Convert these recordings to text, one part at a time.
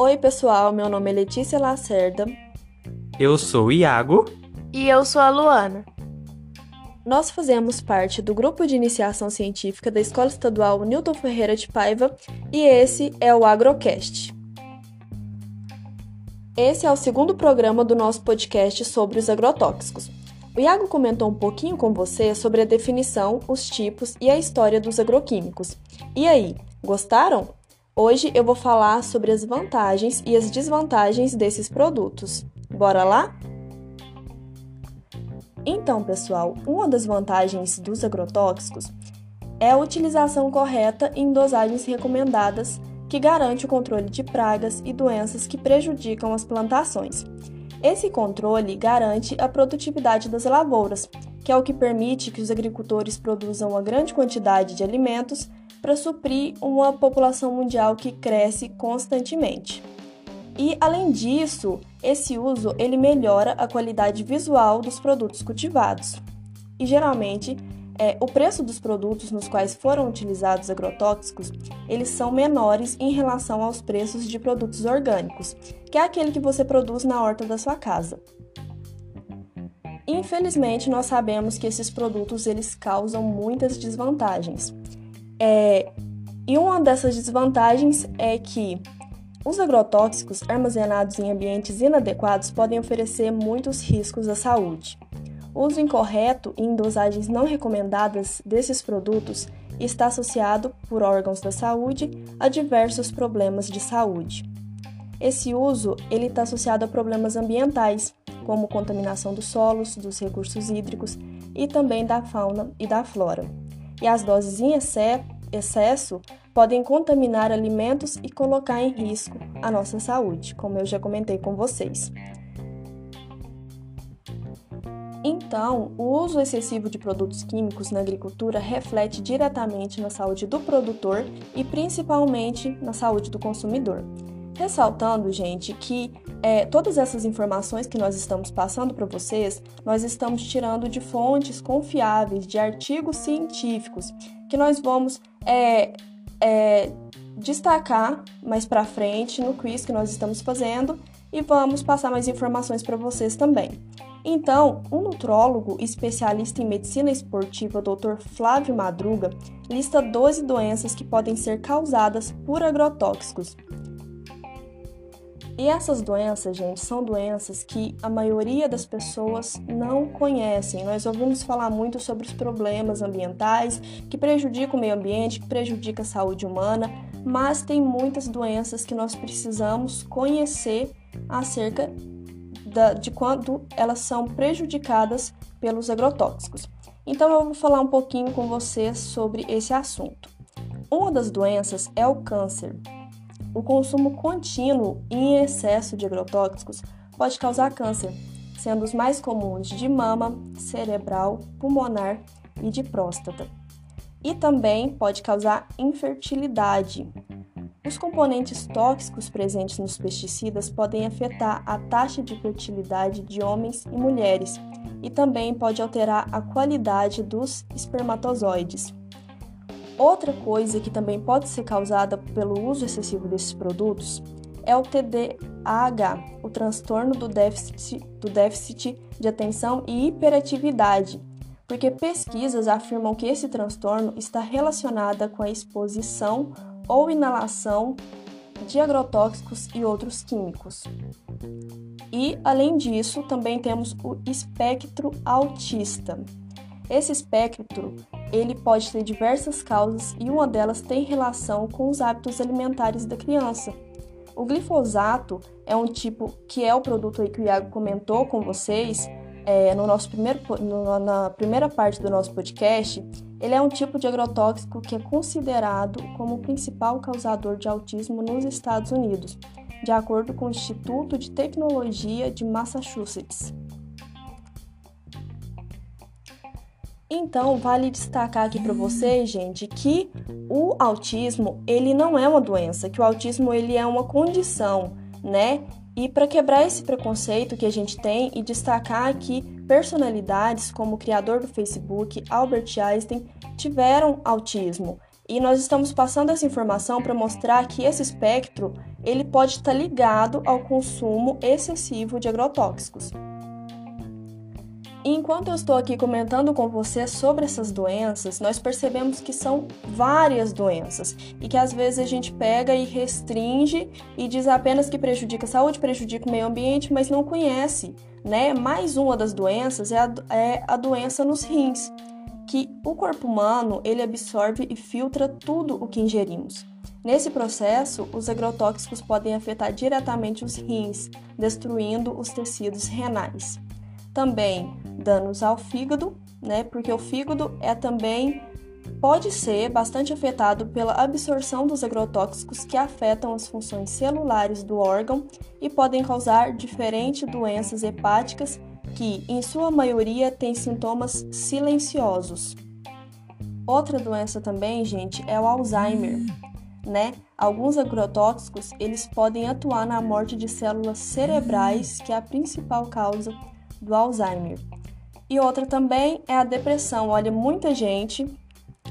Oi, pessoal, meu nome é Letícia Lacerda. Eu sou o Iago. E eu sou a Luana. Nós fazemos parte do grupo de iniciação científica da Escola Estadual Newton Ferreira de Paiva e esse é o Agrocast. Esse é o segundo programa do nosso podcast sobre os agrotóxicos. O Iago comentou um pouquinho com você sobre a definição, os tipos e a história dos agroquímicos. E aí, gostaram? Hoje eu vou falar sobre as vantagens e as desvantagens desses produtos. Bora lá? Então, pessoal, uma das vantagens dos agrotóxicos é a utilização correta em dosagens recomendadas, que garante o controle de pragas e doenças que prejudicam as plantações. Esse controle garante a produtividade das lavouras, que é o que permite que os agricultores produzam uma grande quantidade de alimentos para suprir uma população mundial que cresce constantemente. E além disso, esse uso ele melhora a qualidade visual dos produtos cultivados. E geralmente, é, o preço dos produtos nos quais foram utilizados agrotóxicos, eles são menores em relação aos preços de produtos orgânicos, que é aquele que você produz na horta da sua casa. Infelizmente, nós sabemos que esses produtos eles causam muitas desvantagens. É, e uma dessas desvantagens é que os agrotóxicos armazenados em ambientes inadequados podem oferecer muitos riscos à saúde. O uso incorreto e em dosagens não recomendadas desses produtos está associado, por órgãos da saúde, a diversos problemas de saúde. Esse uso ele está associado a problemas ambientais, como contaminação dos solos, dos recursos hídricos e também da fauna e da flora e as doses em excesso podem contaminar alimentos e colocar em risco a nossa saúde, como eu já comentei com vocês. Então, o uso excessivo de produtos químicos na agricultura reflete diretamente na saúde do produtor e principalmente na saúde do consumidor. Ressaltando, gente, que é, todas essas informações que nós estamos passando para vocês, nós estamos tirando de fontes confiáveis, de artigos científicos, que nós vamos é, é, destacar mais para frente no quiz que nós estamos fazendo e vamos passar mais informações para vocês também. Então, um nutrólogo especialista em medicina esportiva, Dr. Flávio Madruga, lista 12 doenças que podem ser causadas por agrotóxicos. E essas doenças, gente, são doenças que a maioria das pessoas não conhecem. Nós ouvimos falar muito sobre os problemas ambientais que prejudicam o meio ambiente, que prejudicam a saúde humana, mas tem muitas doenças que nós precisamos conhecer acerca da, de quando elas são prejudicadas pelos agrotóxicos. Então eu vou falar um pouquinho com vocês sobre esse assunto. Uma das doenças é o câncer. O consumo contínuo e em excesso de agrotóxicos pode causar câncer, sendo os mais comuns de mama, cerebral, pulmonar e de próstata. E também pode causar infertilidade. Os componentes tóxicos presentes nos pesticidas podem afetar a taxa de fertilidade de homens e mulheres e também pode alterar a qualidade dos espermatozoides. Outra coisa que também pode ser causada pelo uso excessivo desses produtos é o TDAH, o transtorno do déficit, do déficit de atenção e hiperatividade, porque pesquisas afirmam que esse transtorno está relacionado com a exposição ou inalação de agrotóxicos e outros químicos. E, além disso, também temos o espectro autista. Esse espectro ele pode ter diversas causas e uma delas tem relação com os hábitos alimentares da criança. O glifosato é um tipo que é o produto que o Iago comentou com vocês é, no nosso primeiro, no, na primeira parte do nosso podcast. Ele é um tipo de agrotóxico que é considerado como o principal causador de autismo nos Estados Unidos, de acordo com o Instituto de Tecnologia de Massachusetts. Então, vale destacar aqui para vocês, gente, que o autismo, ele não é uma doença, que o autismo ele é uma condição, né? E para quebrar esse preconceito que a gente tem e destacar que personalidades como o criador do Facebook, Albert Einstein, tiveram autismo. E nós estamos passando essa informação para mostrar que esse espectro ele pode estar ligado ao consumo excessivo de agrotóxicos. Enquanto eu estou aqui comentando com você sobre essas doenças, nós percebemos que são várias doenças e que às vezes a gente pega e restringe e diz apenas que prejudica a saúde, prejudica o meio ambiente, mas não conhece, né? Mais uma das doenças é a, é a doença nos rins, que o corpo humano ele absorve e filtra tudo o que ingerimos. Nesse processo, os agrotóxicos podem afetar diretamente os rins, destruindo os tecidos renais. Também danos ao fígado, né? Porque o fígado é também pode ser bastante afetado pela absorção dos agrotóxicos que afetam as funções celulares do órgão e podem causar diferentes doenças hepáticas que, em sua maioria, têm sintomas silenciosos. Outra doença também, gente, é o Alzheimer, né? Alguns agrotóxicos, eles podem atuar na morte de células cerebrais, que é a principal causa do Alzheimer. E outra também é a depressão. Olha, muita gente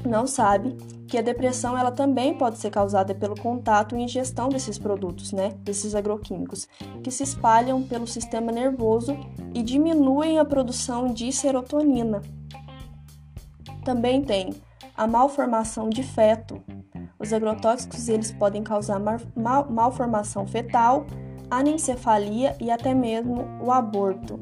não sabe que a depressão ela também pode ser causada pelo contato e ingestão desses produtos, né, desses agroquímicos, que se espalham pelo sistema nervoso e diminuem a produção de serotonina. Também tem a malformação de feto, os agrotóxicos eles podem causar mal, malformação fetal, anencefalia e até mesmo o aborto.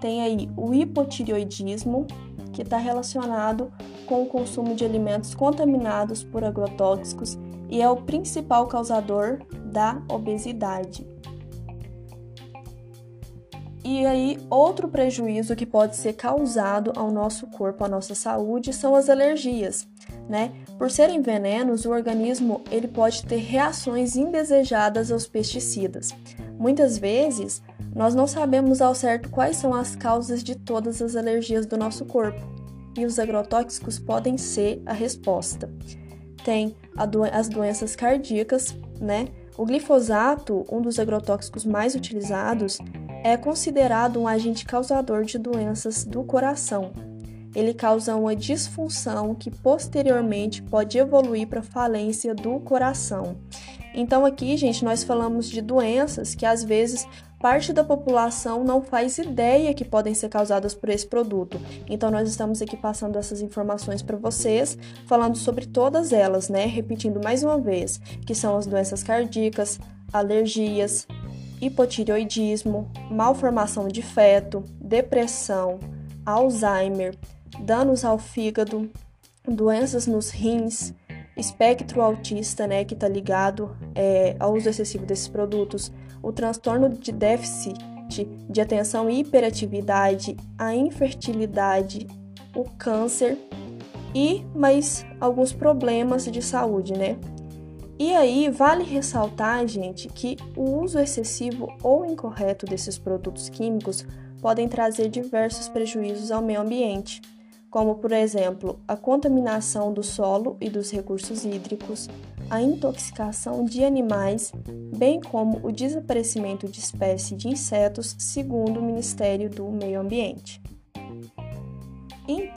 Tem aí o hipotireoidismo, que está relacionado com o consumo de alimentos contaminados por agrotóxicos e é o principal causador da obesidade. E aí, outro prejuízo que pode ser causado ao nosso corpo, à nossa saúde, são as alergias né? Por serem venenos, o organismo ele pode ter reações indesejadas aos pesticidas. Muitas vezes, nós não sabemos ao certo quais são as causas de todas as alergias do nosso corpo, e os agrotóxicos podem ser a resposta. Tem do as doenças cardíacas, né? O glifosato, um dos agrotóxicos mais utilizados, é considerado um agente causador de doenças do coração, ele causa uma disfunção que posteriormente pode evoluir para falência do coração. Então aqui, gente, nós falamos de doenças que às vezes parte da população não faz ideia que podem ser causadas por esse produto. Então nós estamos aqui passando essas informações para vocês, falando sobre todas elas, né? Repetindo mais uma vez, que são as doenças cardíacas, alergias, hipotireoidismo, malformação de feto, depressão, Alzheimer, danos ao fígado, doenças nos rins, espectro autista, né, que está ligado é, ao uso excessivo desses produtos, o transtorno de déficit de atenção e hiperatividade, a infertilidade, o câncer e mais alguns problemas de saúde, né? E aí, vale ressaltar, gente, que o uso excessivo ou incorreto desses produtos químicos podem trazer diversos prejuízos ao meio ambiente como, por exemplo, a contaminação do solo e dos recursos hídricos, a intoxicação de animais, bem como o desaparecimento de espécies de insetos, segundo o Ministério do Meio Ambiente.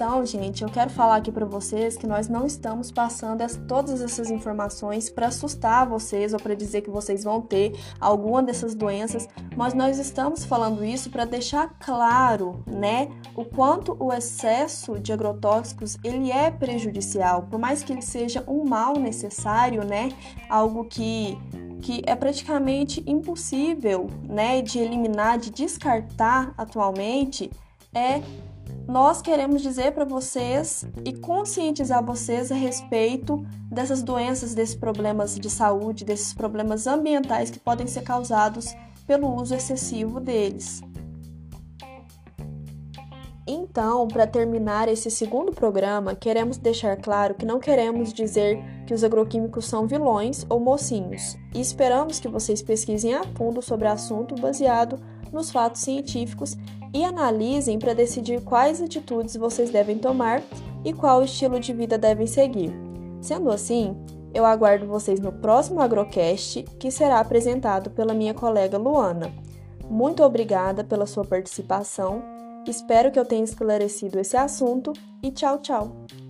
Então, gente, eu quero falar aqui para vocês que nós não estamos passando as, todas essas informações para assustar vocês ou para dizer que vocês vão ter alguma dessas doenças, mas nós estamos falando isso para deixar claro, né, o quanto o excesso de agrotóxicos ele é prejudicial, por mais que ele seja um mal necessário, né, algo que que é praticamente impossível, né, de eliminar, de descartar atualmente, é nós queremos dizer para vocês e conscientizar vocês a respeito dessas doenças, desses problemas de saúde, desses problemas ambientais que podem ser causados pelo uso excessivo deles. Então, para terminar esse segundo programa, queremos deixar claro que não queremos dizer que os agroquímicos são vilões ou mocinhos, e esperamos que vocês pesquisem a fundo sobre o assunto baseado nos fatos científicos e analisem para decidir quais atitudes vocês devem tomar e qual estilo de vida devem seguir. Sendo assim, eu aguardo vocês no próximo Agrocast, que será apresentado pela minha colega Luana. Muito obrigada pela sua participação, espero que eu tenha esclarecido esse assunto e tchau, tchau!